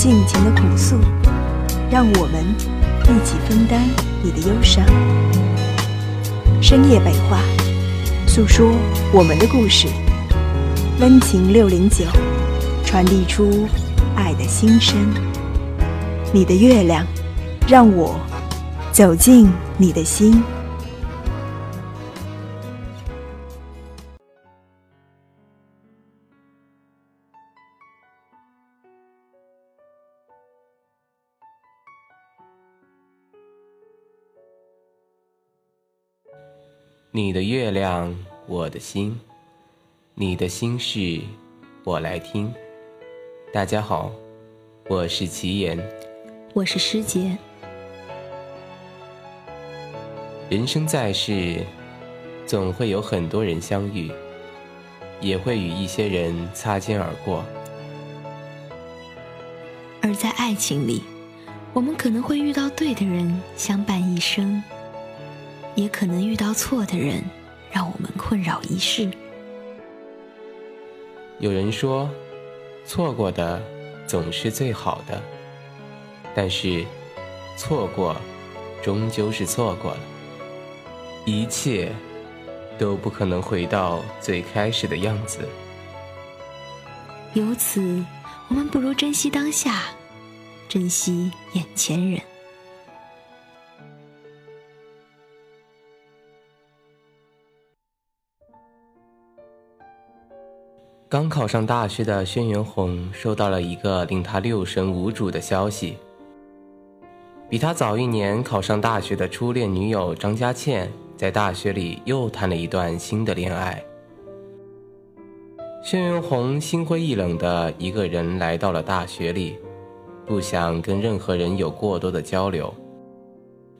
尽情的哭诉，让我们一起分担你的忧伤。深夜北话，诉说我们的故事。温情六零九，传递出爱的心声。你的月亮，让我走进你的心。你的月亮，我的心。你的心事，我来听。大家好，我是齐言，我是师姐。人生在世，总会有很多人相遇，也会与一些人擦肩而过。而在爱情里，我们可能会遇到对的人相伴一生，也可能遇到错的人，让我们困扰一世。有人说，错过的总是最好的，但是错过终究是错过了，一切都不可能回到最开始的样子。由此，我们不如珍惜当下，珍惜眼前人。刚考上大学的轩辕红收到了一个令他六神无主的消息：比他早一年考上大学的初恋女友张佳倩，在大学里又谈了一段新的恋爱。轩辕红心灰意冷的一个人来到了大学里，不想跟任何人有过多的交流，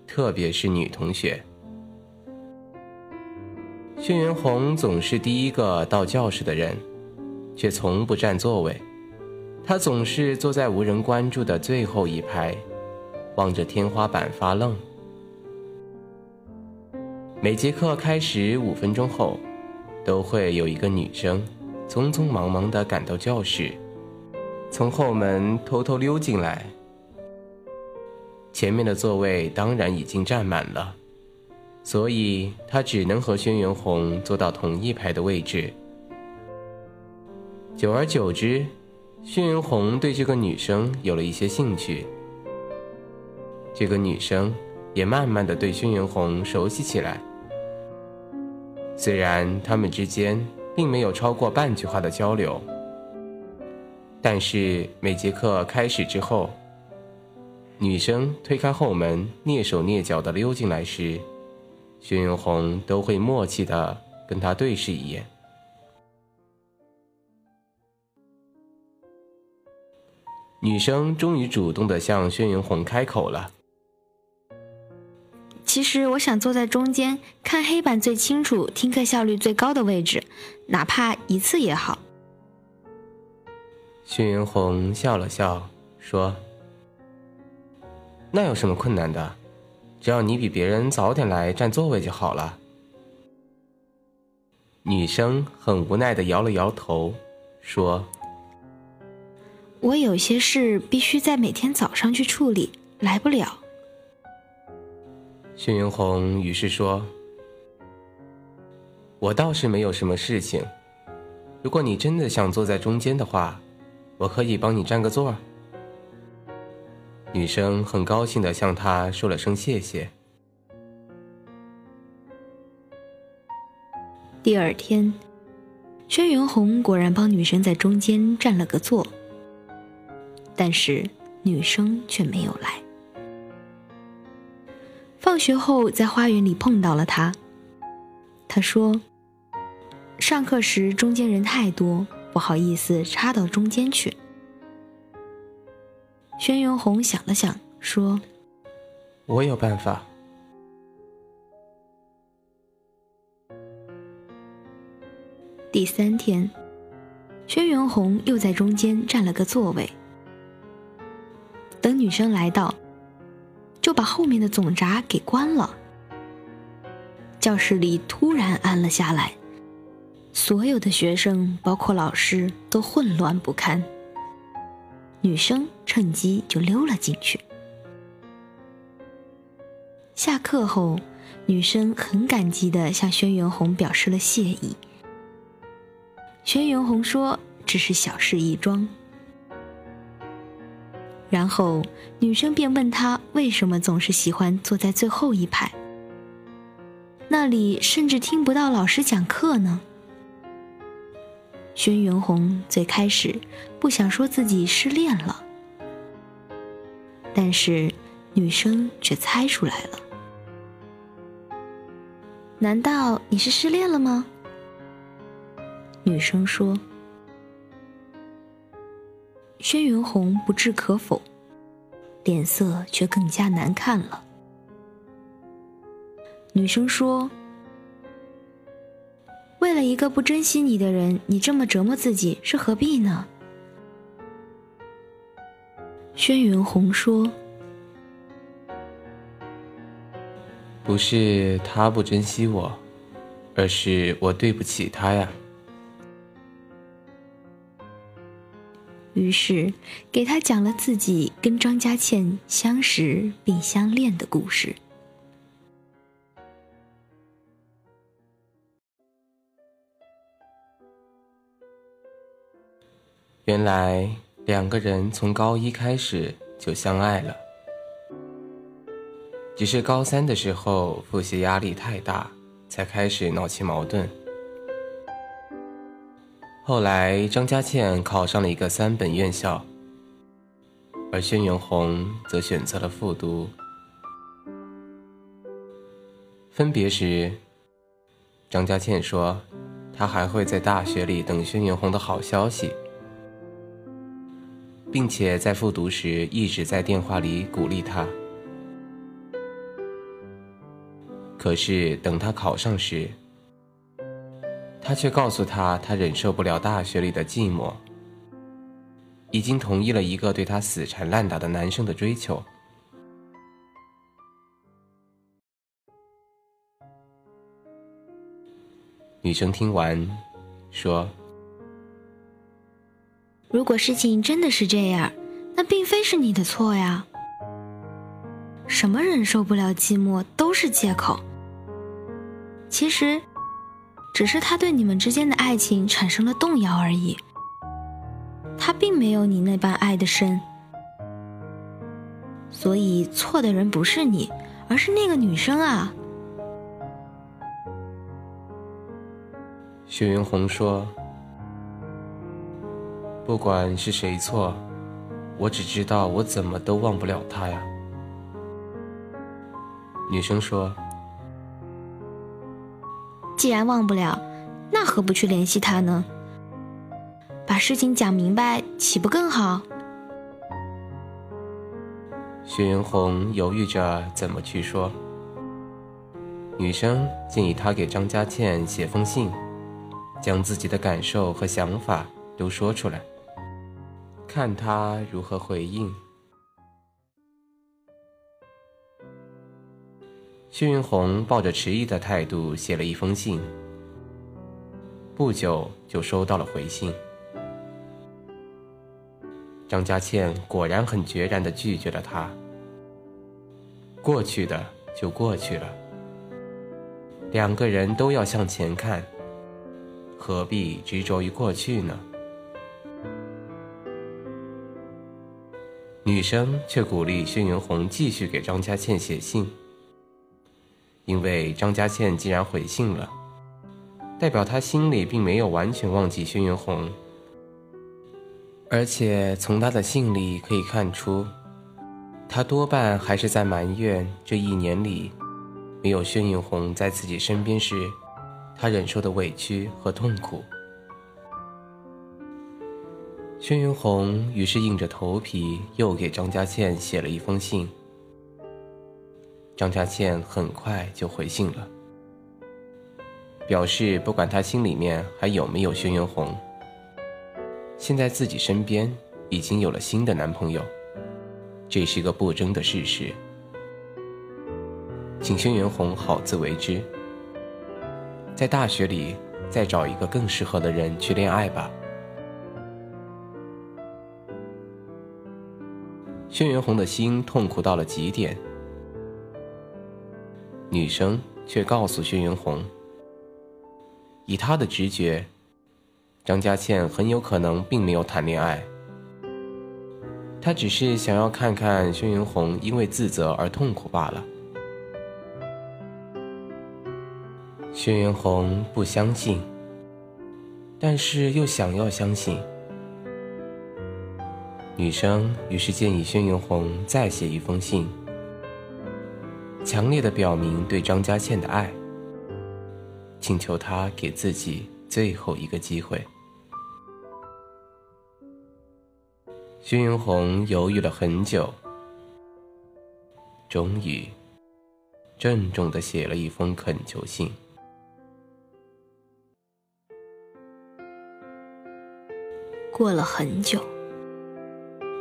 特别是女同学。轩辕红总是第一个到教室的人。却从不占座位，他总是坐在无人关注的最后一排，望着天花板发愣。每节课开始五分钟后，都会有一个女生匆匆忙忙地赶到教室，从后门偷偷溜进来。前面的座位当然已经占满了，所以她只能和轩辕红坐到同一排的位置。久而久之，轩辕红对这个女生有了一些兴趣。这个女生也慢慢的对轩辕红熟悉起来。虽然他们之间并没有超过半句话的交流，但是每节课开始之后，女生推开后门，蹑手蹑脚的溜进来时，轩辕红都会默契的跟她对视一眼。女生终于主动的向轩辕红开口了。其实我想坐在中间，看黑板最清楚，听课效率最高的位置，哪怕一次也好。轩辕红笑了笑，说：“那有什么困难的？只要你比别人早点来占座位就好了。”女生很无奈的摇了摇头，说。我有些事必须在每天早上去处理，来不了。轩辕红于是说：“我倒是没有什么事情，如果你真的想坐在中间的话，我可以帮你占个座。”女生很高兴的向他说了声谢谢。第二天，轩辕红果然帮女生在中间占了个座。但是女生却没有来。放学后在花园里碰到了他，他说：“上课时中间人太多，不好意思插到中间去。”轩辕红想了想，说：“我有办法。”第三天，轩辕红又在中间占了个座位。等女生来到，就把后面的总闸给关了。教室里突然安了下来，所有的学生，包括老师，都混乱不堪。女生趁机就溜了进去。下课后，女生很感激地向轩辕红表示了谢意。轩辕红说：“只是小事一桩。”然后女生便问他为什么总是喜欢坐在最后一排，那里甚至听不到老师讲课呢？轩辕红最开始不想说自己失恋了，但是女生却猜出来了。难道你是失恋了吗？女生说：“轩辕红不置可否，脸色却更加难看了。”女生说：“为了一个不珍惜你的人，你这么折磨自己是何必呢？”轩辕红说：“不是他不珍惜我，而是我对不起他呀。”于是，给他讲了自己跟张佳倩相识并相恋的故事。原来两个人从高一开始就相爱了，只是高三的时候复习压力太大，才开始闹起矛盾。后来，张佳倩考上了一个三本院校，而轩辕红则选择了复读。分别时，张佳倩说：“她还会在大学里等轩辕红的好消息，并且在复读时一直在电话里鼓励他。”可是等他考上时，他却告诉他，他忍受不了大学里的寂寞，已经同意了一个对他死缠烂打的男生的追求。女生听完，说：“如果事情真的是这样，那并非是你的错呀。什么忍受不了寂寞都是借口。其实。”只是他对你们之间的爱情产生了动摇而已，他并没有你那般爱的深，所以错的人不是你，而是那个女生啊。薛云红说：“不管是谁错，我只知道我怎么都忘不了他呀。”女生说。既然忘不了，那何不去联系他呢？把事情讲明白，岂不更好？薛云红犹豫着怎么去说。女生建议他给张佳倩写封信，将自己的感受和想法都说出来，看他如何回应。薛云红抱着迟疑的态度写了一封信，不久就收到了回信。张佳倩果然很决然地拒绝了他。过去的就过去了，两个人都要向前看，何必执着于过去呢？女生却鼓励薛云红继续给张佳倩写信。因为张佳倩既然回信了，代表她心里并没有完全忘记轩辕红，而且从她的信里可以看出，她多半还是在埋怨这一年里，没有轩辕红在自己身边时，她忍受的委屈和痛苦。轩辕红于是硬着头皮又给张家倩写了一封信。张家倩很快就回信了，表示不管她心里面还有没有轩辕红，现在自己身边已经有了新的男朋友，这是个不争的事实，请轩辕红好自为之，在大学里再找一个更适合的人去恋爱吧。轩辕红的心痛苦到了极点，女生却告诉轩辕红，以她的直觉，张佳倩很有可能并没有谈恋爱，她只是想要看看轩辕红因为自责而痛苦罢了。轩辕红不相信，但是又想要相信。女生于是建议轩辕红再写一封信，强烈的表明对张家倩的爱，请求他给自己最后一个机会。轩辕红犹豫了很久，终于郑重的写了一封恳求信。过了很久。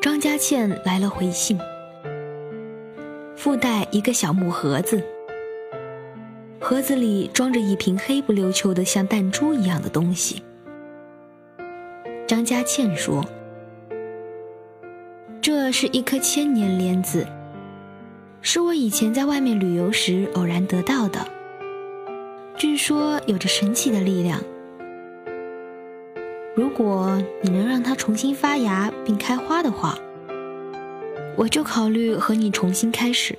张家倩来了回信，附带一个小木盒子，盒子里装着一瓶黑不溜秋的像弹珠一样的东西。张家倩说：“这是一颗千年莲子，是我以前在外面旅游时偶然得到的，据说有着神奇的力量。”如果你能让它重新发芽并开花的话，我就考虑和你重新开始。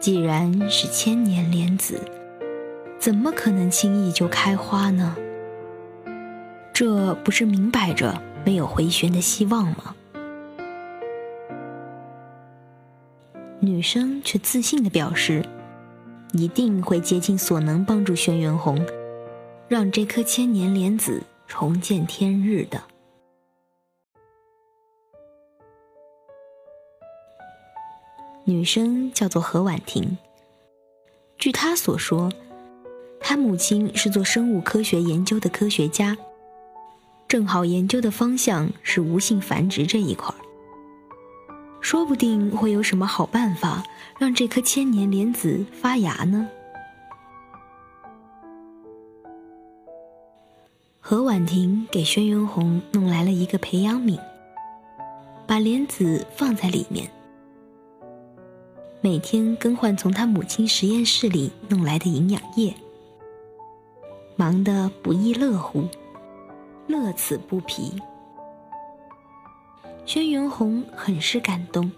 既然是千年莲子，怎么可能轻易就开花呢？这不是明摆着没有回旋的希望吗？女生却自信地表示。一定会竭尽所能帮助轩辕红，让这颗千年莲子重见天日的。女生叫做何婉婷。据她所说，她母亲是做生物科学研究的科学家，正好研究的方向是无性繁殖这一块儿。说不定会有什么好办法让这颗千年莲子发芽呢？何婉婷给轩辕红弄来了一个培养皿，把莲子放在里面，每天更换从他母亲实验室里弄来的营养液，忙得不亦乐乎，乐此不疲。轩辕红很是感动，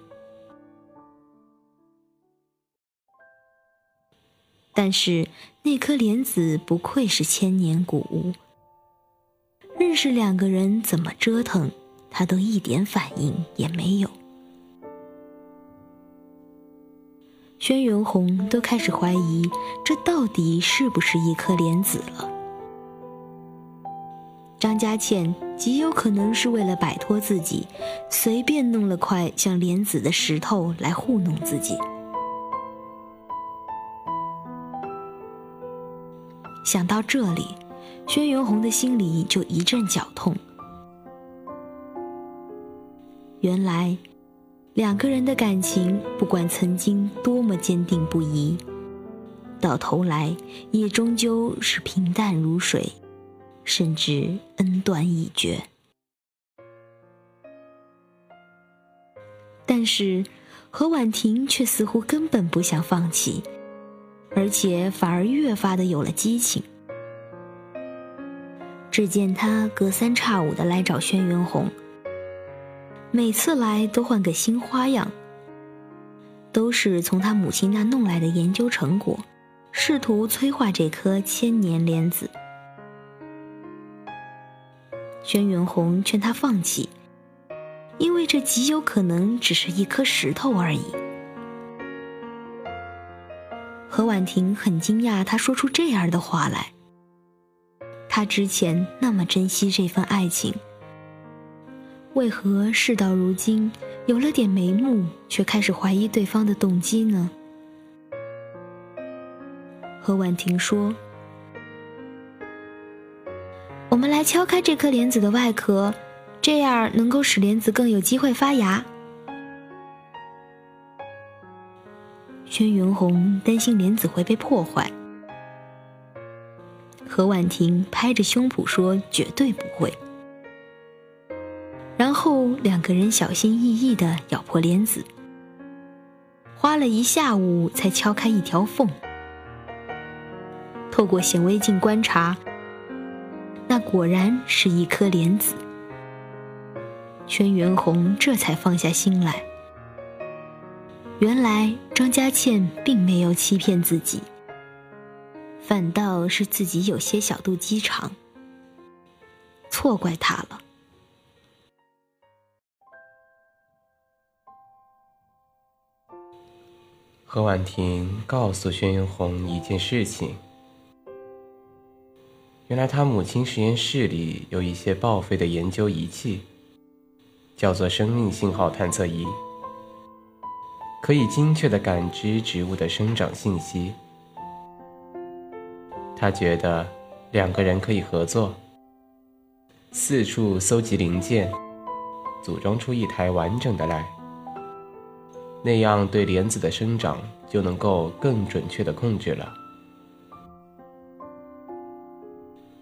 但是那颗莲子不愧是千年古物，认识两个人怎么折腾，他都一点反应也没有。轩辕红都开始怀疑，这到底是不是一颗莲子了。张家倩极有可能是为了摆脱自己，随便弄了块像莲子的石头来糊弄自己。想到这里，轩辕红的心里就一阵绞痛。原来，两个人的感情，不管曾经多么坚定不移，到头来也终究是平淡如水。甚至恩断义绝，但是何婉婷却似乎根本不想放弃，而且反而越发的有了激情。只见他隔三差五的来找轩辕红，每次来都换个新花样，都是从他母亲那弄来的研究成果，试图催化这颗千年莲子。轩辕红劝他放弃，因为这极有可能只是一颗石头而已。何婉婷很惊讶，他说出这样的话来。他之前那么珍惜这份爱情，为何事到如今有了点眉目，却开始怀疑对方的动机呢？何婉婷说：“我们来敲开这颗莲子的外壳，这样能够使莲子更有机会发芽。”轩辕红担心莲子会被破坏。何婉婷拍着胸脯说：“绝对不会。”然后两个人小心翼翼地咬破莲子，花了一下午才敲开一条缝。透过显微镜观察，那果然是一颗莲子。轩辕红这才放下心来。原来张家倩并没有欺骗自己。反倒是自己有些小肚鸡肠，错怪他了。何婉婷告诉轩辕红一件事情：原来他母亲实验室里有一些报废的研究仪器，叫做生命信号探测仪，可以精确的感知植物的生长信息。他觉得两个人可以合作，四处搜集零件，组装出一台完整的来。那样对莲子的生长就能够更准确的控制了。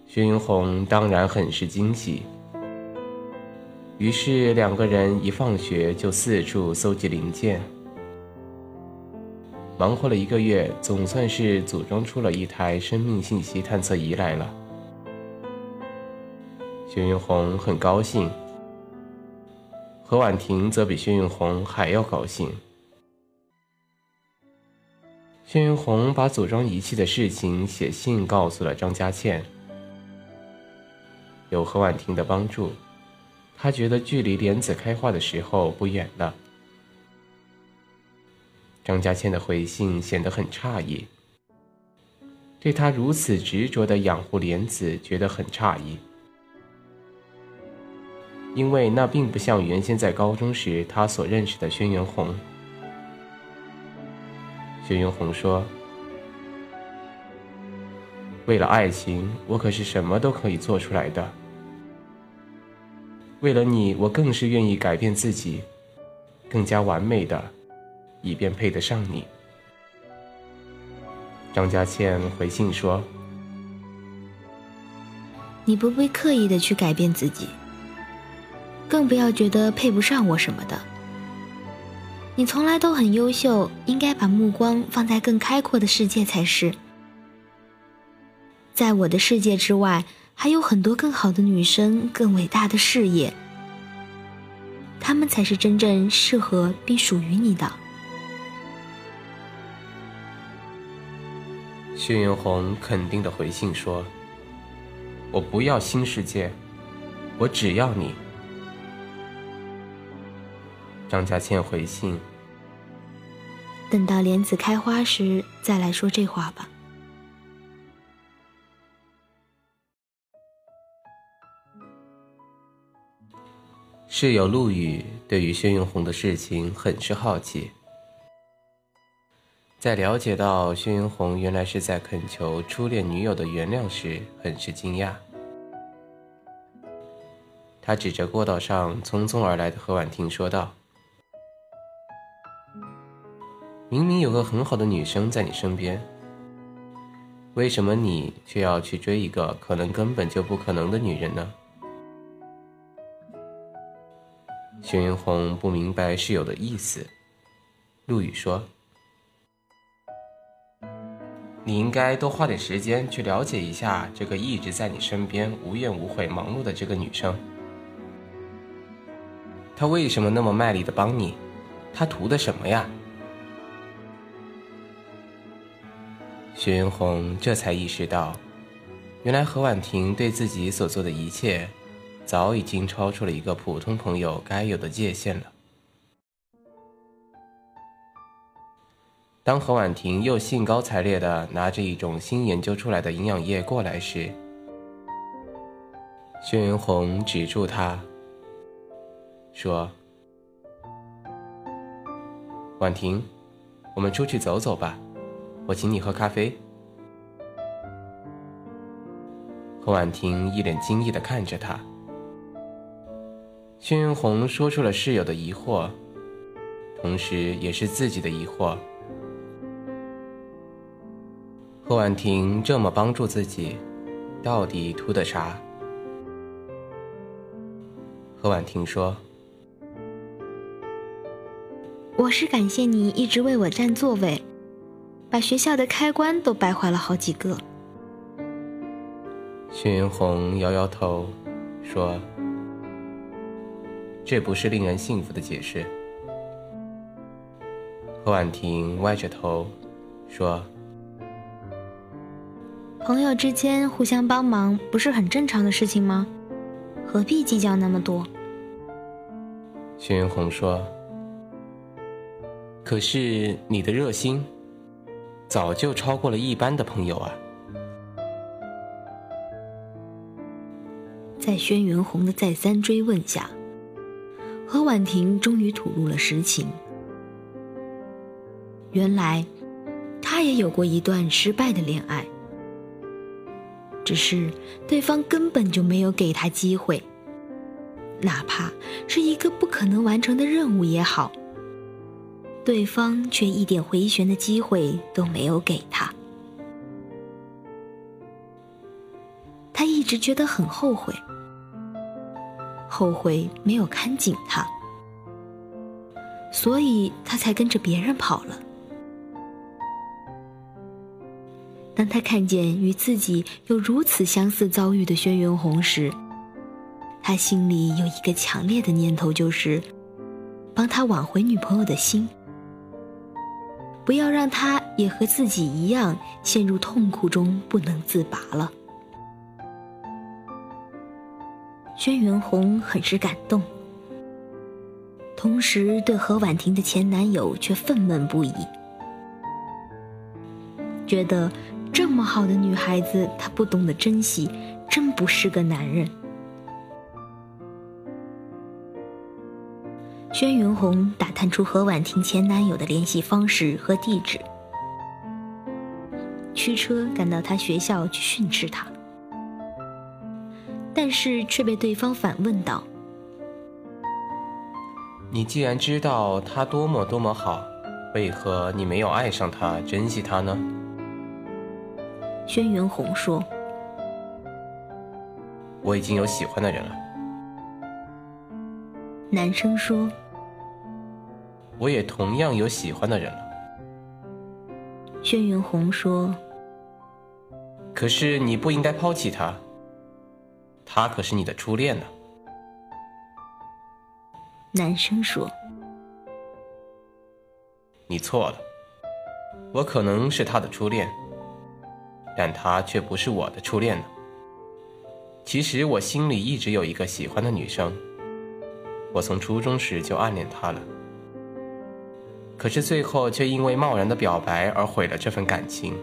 薛云红当然很是惊喜，于是两个人一放学就四处搜集零件。忙活了一个月，总算是组装出了一台生命信息探测仪来了。薛云红很高兴，何婉婷则比薛云红还要高兴。薛云红把组装仪器的事情写信告诉了张佳倩。有何婉婷的帮助，他觉得距离莲子开花的时候不远了。张家倩的回信显得很诧异，对他如此执着的养护莲子觉得很诧异，因为那并不像原先在高中时他所认识的轩辕红。薛云红说：“为了爱情，我可是什么都可以做出来的。为了你，我更是愿意改变自己，更加完美的。”以便配得上你。张家倩回信说：“你不必刻意的去改变自己，更不要觉得配不上我什么的。你从来都很优秀，应该把目光放在更开阔的世界才是。在我的世界之外，还有很多更好的女生，更伟大的事业，她们才是真正适合并属于你的。”薛云红肯定的回信说：“我不要新世界，我只要你。”张家倩回信：“等到莲子开花时再来说这话吧。”室友陆羽对于薛云红的事情很是好奇。在了解到薛云红原来是在恳求初恋女友的原谅时，很是惊讶。他指着过道上匆匆而来的何婉婷说道：“明明有个很好的女生在你身边，为什么你却要去追一个可能根本就不可能的女人呢？”薛云红不明白室友的意思，陆羽说。你应该多花点时间去了解一下这个一直在你身边无怨无悔忙碌的这个女生。她为什么那么卖力的帮你？她图的什么呀？薛云红这才意识到，原来何婉婷对自己所做的一切，早已经超出了一个普通朋友该有的界限了。当何婉婷又兴高采烈地拿着一种新研究出来的营养液过来时，薛云红止住他，说：“婉婷，我们出去走走吧，我请你喝咖啡。”何婉婷一脸惊异的看着他。轩辕红说出了室友的疑惑，同时也是自己的疑惑。贺婉婷这么帮助自己，到底图的啥？贺婉婷说：“我是感谢你一直为我占座位，把学校的开关都掰坏了好几个。”轩辕红摇摇头，说。这不是令人信服的解释。何婉婷歪着头说：“朋友之间互相帮忙不是很正常的事情吗？何必计较那么多？”轩辕红说：“可是你的热心，早就超过了一般的朋友啊。”在轩辕红的再三追问下。何婉婷终于吐露了实情。原来，她也有过一段失败的恋爱，只是对方根本就没有给她机会，哪怕是一个不可能完成的任务也好，对方却一点回旋的机会都没有给他，他一直觉得很后悔。后悔没有看紧他，所以他才跟着别人跑了。当他看见与自己有如此相似遭遇的轩辕红时，他心里有一个强烈的念头，就是帮他挽回女朋友的心，不要让他也和自己一样陷入痛苦中不能自拔了。轩辕红很是感动，同时对何婉婷的前男友却愤懑不已，觉得这么好的女孩子他不懂得珍惜，真不是个男人。轩辕红打探出何婉婷前男友的联系方式和地址，驱车赶到他学校去训斥他。但是却被对方反问道：“你既然知道他多么多么好，为何你没有爱上他、珍惜他呢？”轩辕红说：“我已经有喜欢的人了。”男生说：“我也同样有喜欢的人了。”轩辕红说：“可是你不应该抛弃他。”他可是你的初恋呢。男生说：“你错了，我可能是他的初恋，但他却不是我的初恋呢。其实我心里一直有一个喜欢的女生，我从初中时就暗恋她了。可是最后却因为贸然的表白而毁了这份感情。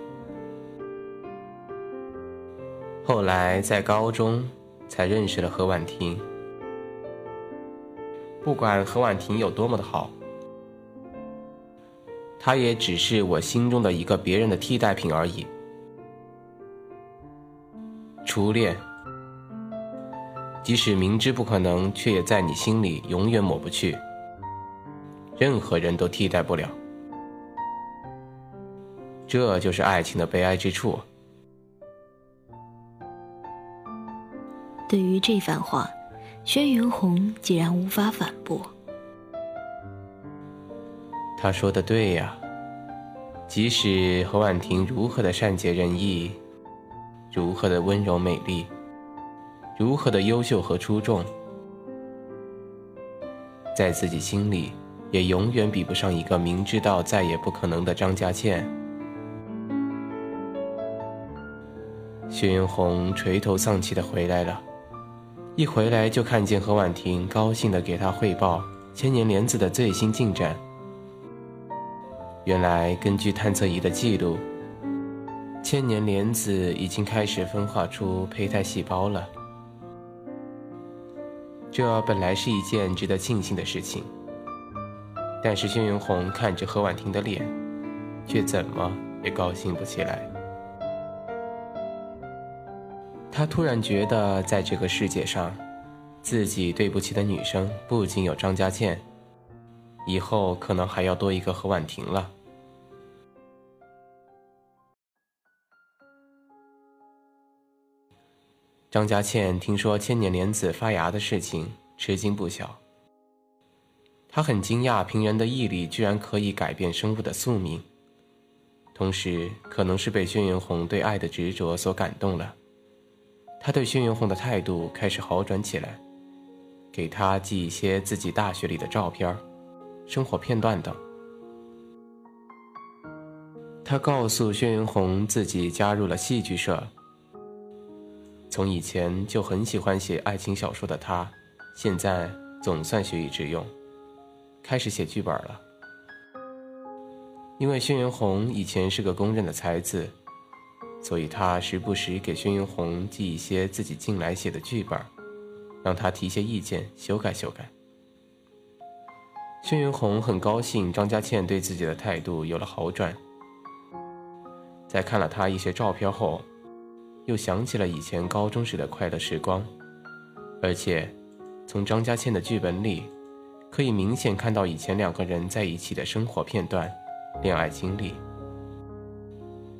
后来在高中。”才认识了何婉婷。不管何婉婷有多么的好，她也只是我心中的一个别人的替代品而已。初恋，即使明知不可能，却也在你心里永远抹不去。任何人都替代不了，这就是爱情的悲哀之处。对于这番话，轩辕红竟然无法反驳。他说的对呀，即使何婉婷如何的善解人意，如何的温柔美丽，如何的优秀和出众，在自己心里，也永远比不上一个明知道再也不可能的张家倩。薛云红垂头丧气的回来了。一回来就看见何婉婷高兴的给他汇报千年莲子的最新进展。原来根据探测仪的记录，千年莲子已经开始分化出胚胎细胞了。这本来是一件值得庆幸的事情，但是轩辕红看着何婉婷的脸，却怎么也高兴不起来。他突然觉得，在这个世界上，自己对不起的女生不仅有张家倩，以后可能还要多一个何婉婷了。张家倩听说千年莲子发芽的事情，吃惊不小。他很惊讶，平原的毅力居然可以改变生物的宿命。同时，可能是被轩辕红对爱的执着所感动了，他对轩辕红的态度开始好转起来，给他寄一些自己大学里的照片、生活片段等。他告诉轩辕红自己加入了戏剧社。从以前就很喜欢写爱情小说的他，现在总算学以致用，开始写剧本了。因为轩辕红以前是个公认的才子，所以他时不时给轩辕红寄一些自己近来写的剧本，让他提些意见修改修改。轩辕红很高兴张家倩对自己的态度有了好转，在看了他一些照片后。又想起了以前高中时的快乐时光，而且，从张家倩的剧本里，可以明显看到以前两个人在一起的生活片段、恋爱经历。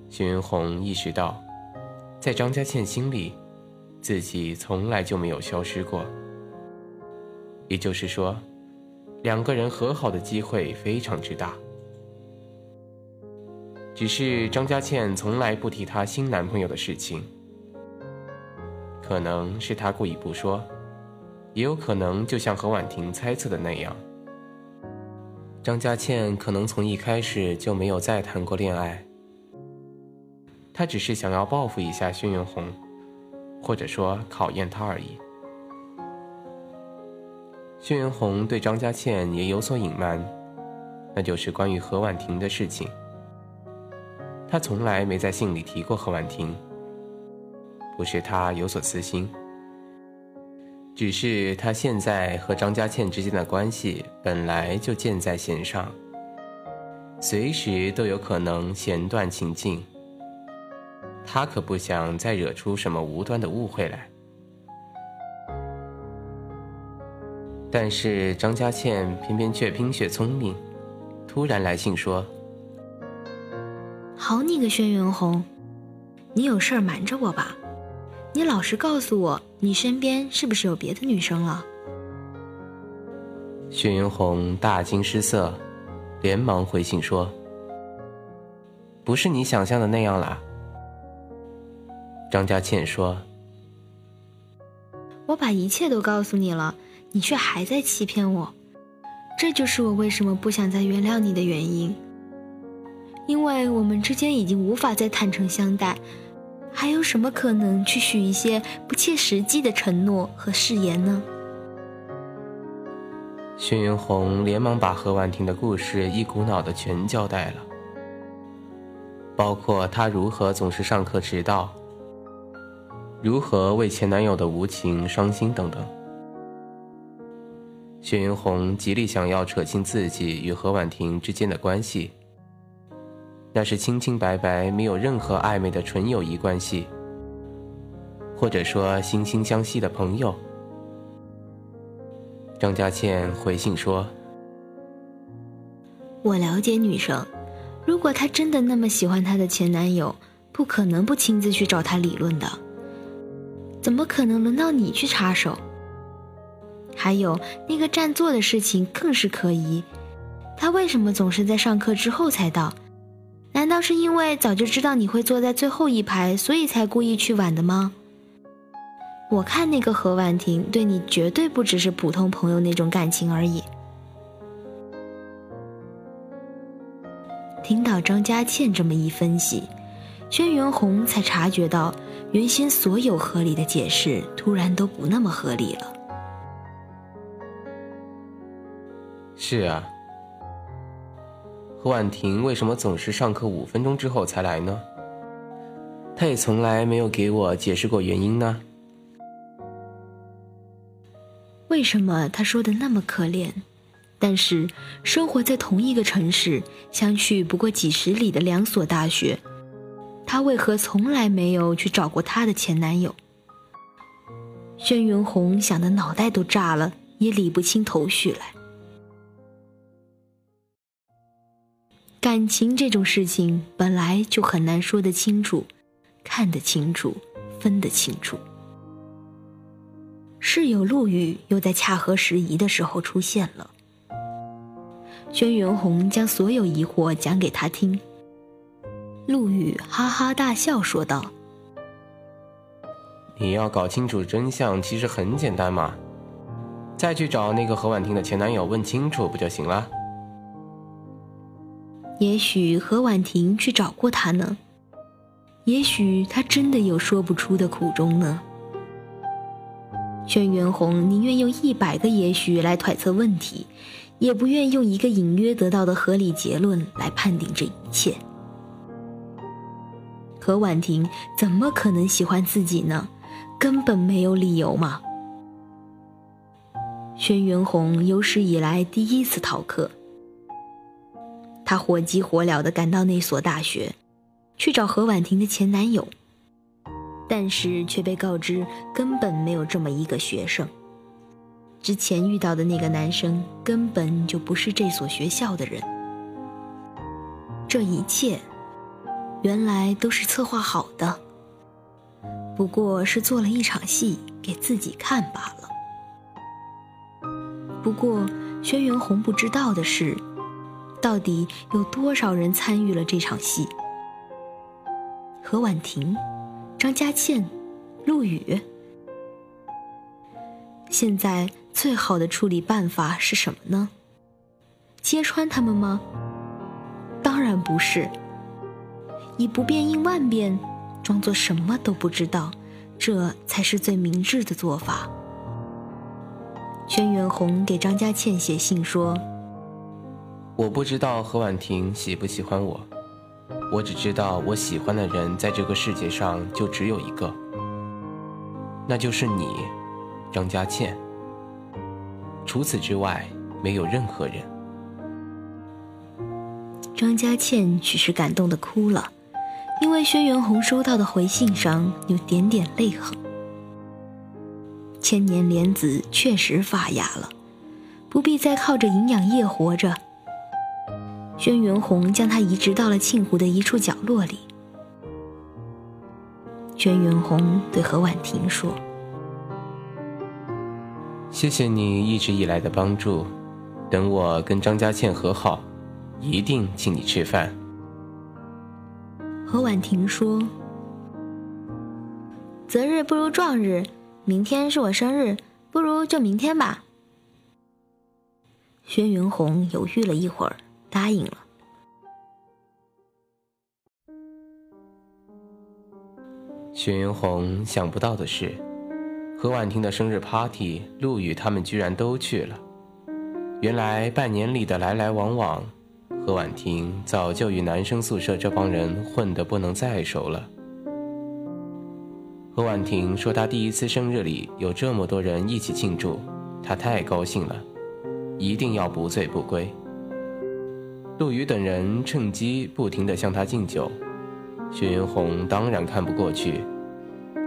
轩辕红意识到，在张家倩心里，自己从来就没有消失过。也就是说，两个人和好的机会非常之大。只是张家倩从来不提她新男朋友的事情，可能是她故意不说，也有可能就像何婉婷猜测的那样，张家倩可能从一开始就没有再谈过恋爱，她只是想要报复一下轩辕红，或者说考验他而已。轩辕红对张家倩也有所隐瞒，那就是关于何婉婷的事情。他从来没在信里提过何婉婷，不是他有所私心，只是他现在和张家倩之间的关系本来就箭在弦上，随时都有可能弦断情尽。他可不想再惹出什么无端的误会来。但是张家倩偏偏却冰雪聪明，突然来信说。好你个轩辕红，你有事儿瞒着我吧？你老实告诉我，你身边是不是有别的女生了？薛云红大惊失色，连忙回信说：“不是你想象的那样啦。”张家倩说：“我把一切都告诉你了，你却还在欺骗我，这就是我为什么不想再原谅你的原因。”因为我们之间已经无法再坦诚相待，还有什么可能去许一些不切实际的承诺和誓言呢？轩辕红连忙把何婉婷的故事一股脑的全交代了，包括她如何总是上课迟到，如何为前男友的无情伤心等等。轩辕红极力想要扯清自己与何婉婷之间的关系。那是清清白白、没有任何暧昧的纯友谊关系，或者说惺惺相惜的朋友。张家倩回信说：“我了解女生，如果她真的那么喜欢她的前男友，不可能不亲自去找他理论的。怎么可能轮到你去插手？还有那个占座的事情更是可疑，他为什么总是在上课之后才到？”难道是因为早就知道你会坐在最后一排，所以才故意去晚的吗？我看那个何婉婷对你绝对不只是普通朋友那种感情而已。听到张家倩这么一分析，轩辕红才察觉到，原先所有合理的解释突然都不那么合理了。是啊。何婉婷为什么总是上课五分钟之后才来呢？她也从来没有给我解释过原因呢。为什么他说的那么可怜？但是生活在同一个城市、相去不过几十里的两所大学，她为何从来没有去找过她的前男友？轩辕红想的脑袋都炸了，也理不清头绪来。感情这种事情本来就很难说得清楚、看得清楚、分得清楚。室友陆羽又在恰合时宜的时候出现了。轩辕红将所有疑惑讲给他听。陆羽哈哈大笑说道：“你要搞清楚真相，其实很简单嘛，再去找那个何婉婷的前男友问清楚不就行了？也许何婉婷去找过他呢，也许他真的有说不出的苦衷呢。”轩辕红宁愿用一百个也许来揣测问题。也不愿用一个隐约得到的合理结论来判定这一切。何婉婷怎么可能喜欢自己呢？根本没有理由嘛。轩辕红有史以来第一次逃课，他火急火燎地赶到那所大学，去找何婉婷的前男友，但是却被告知根本没有这么一个学生。之前遇到的那个男生根本就不是这所学校的人，这一切原来都是策划好的，不过是做了一场戏给自己看罢了。不过轩辕红不知道的是，到底有多少人参与了这场戏？何婉婷、张佳倩、陆羽，现在。最好的处理办法是什么呢？揭穿他们吗？当然不是。以不变应万变，装作什么都不知道，这才是最明智的做法。轩辕红给张佳倩写信说：“我不知道何婉婷喜不喜欢我，我只知道我喜欢的人在这个世界上就只有一个，那就是你，张佳倩。”除此之外，没有任何人。张佳倩许是感动的哭了，因为轩辕红收到的回信上有点点泪痕。千年莲子确实发芽了，不必再靠着营养液活着。轩辕红将它移植到了庆湖的一处角落里。轩辕红对何婉婷说。谢谢你一直以来的帮助，等我跟张家倩和好，一定请你吃饭。何婉婷说：“择日不如撞日，明天是我生日，不如就明天吧。”轩辕红犹豫了一会儿，答应了。许云红想不到的是。何婉婷的生日 party，陆羽他们居然都去了。原来半年里的来来往往，何婉婷早就与男生宿舍这帮人混得不能再熟了。何婉婷说她第一次生日里有这么多人一起庆祝，她太高兴了，一定要不醉不归。陆羽等人趁机不停地向他敬酒，薛云红当然看不过去。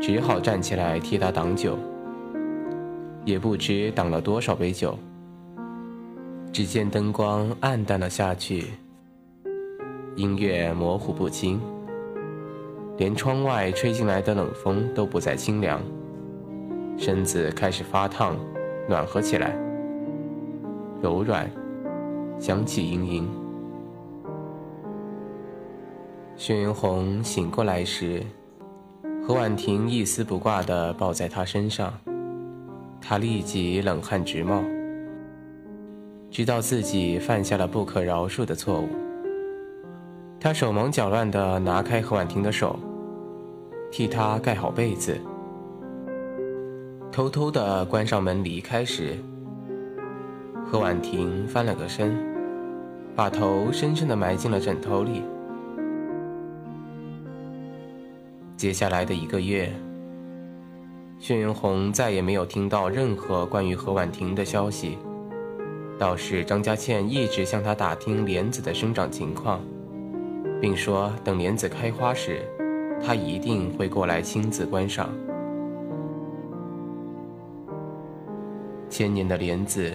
只好站起来替他挡酒，也不知挡了多少杯酒。只见灯光暗淡了下去，音乐模糊不清，连窗外吹进来的冷风都不再清凉，身子开始发烫，暖和起来，柔软，香气盈盈。轩辕红醒过来时。何婉婷一丝不挂地抱在他身上，他立即冷汗直冒，知道自己犯下了不可饶恕的错误。他手忙脚乱地拿开何婉婷的手，替她盖好被子，偷偷地关上门离开时，何婉婷翻了个身，把头深深地埋进了枕头里。接下来的一个月，轩辕红再也没有听到任何关于何婉婷的消息。倒是张家倩一直向他打听莲子的生长情况，并说等莲子开花时，他一定会过来亲自观赏。千年的莲子，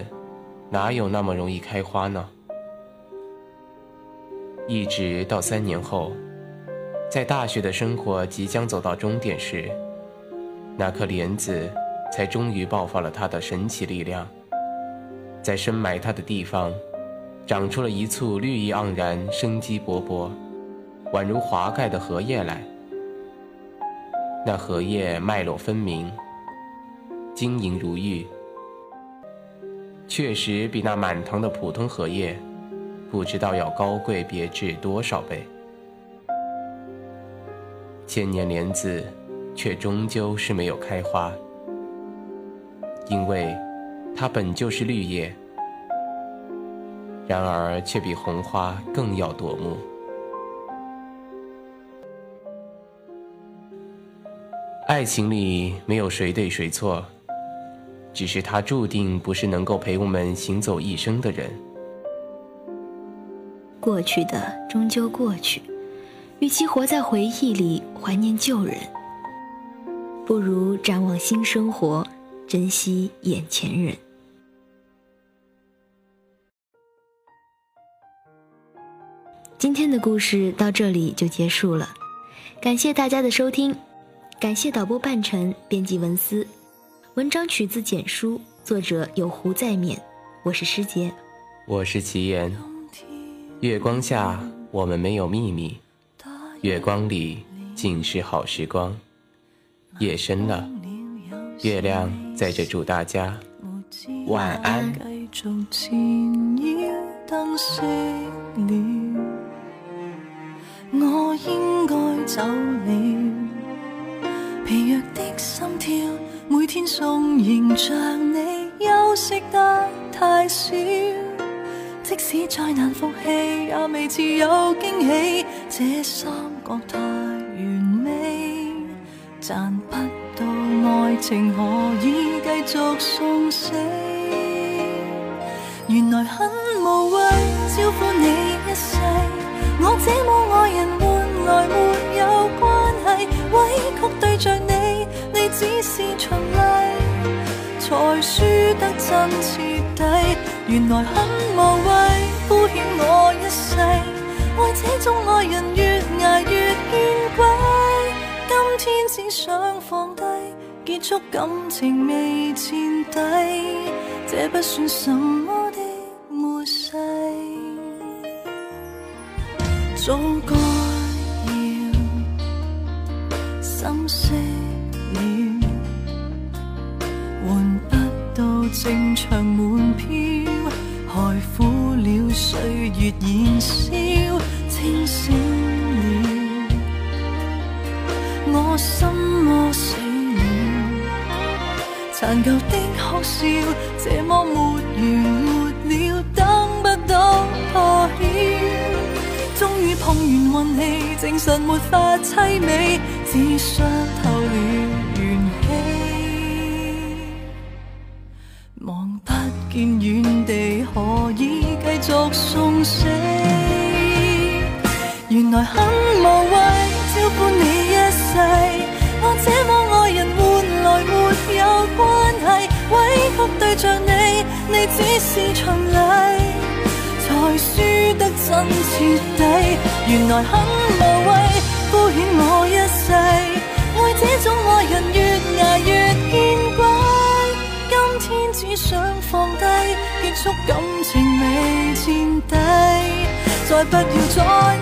哪有那么容易开花呢？一直到三年后，在大学的生活即将走到终点时，那颗莲子才终于爆发了它的神奇力量。在深埋它的地方，长出了一簇绿意盎然、生机勃勃、宛如华盖的荷叶来。那荷叶脉络分明，晶莹如玉，确实比那满堂的普通荷叶，不知道要高贵别致多少倍。千年莲子，却终究是没有开花，因为。它本就是绿叶，然而却比红花更要夺目。爱情里没有谁对谁错，只是他注定不是能够陪我们行走一生的人。过去的终究过去，与其活在回忆里怀念旧人，不如展望新生活，珍惜眼前人。今天的故事到这里就结束了，感谢大家的收听，感谢导播半晨、编辑文思，文章取自简书，作者有胡在勉，我是师姐，我是齐言。月光下，我们没有秘密；月光里，尽是好时光。夜深了，月亮在这祝大家晚安。我应该走了，疲弱的心跳，每天送迎着你，休息得太少。即使再难复气，也未似有惊喜。这三太完美，赚不到爱情，可以继续送死。原来很无谓，招呼你一世。我这么爱人，换来没有关系，委曲对着你，你只是循例，才输得真彻底。原来很无谓，敷衍我一世，为这种爱人越挨越见鬼。今天只想放低，结束感情未垫底，这不算什么的末世。早该要心息了，换不到正场门票，害苦了岁月燃烧，残旧的哭笑，这么没完没了，等不到破晓。终于碰完运气，证实没法凄美，只想你，只是循例。才输得真彻底，原来很无谓，敷衍我一世，爱这种爱人越挨越见鬼。今天只想放低，结束感情未垫底，再不要再暗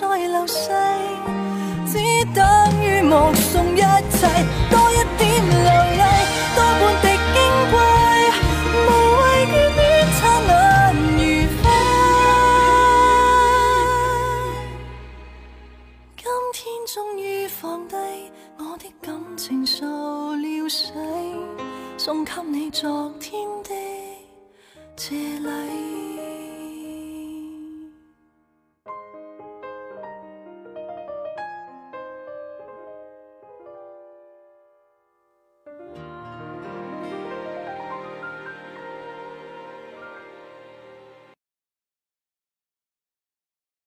再流逝只等于目送一切多一点留泪多半滴矜贵无谓眷恋灿烂如飞今天终于放低我的感情受了洗送给你昨天的这禮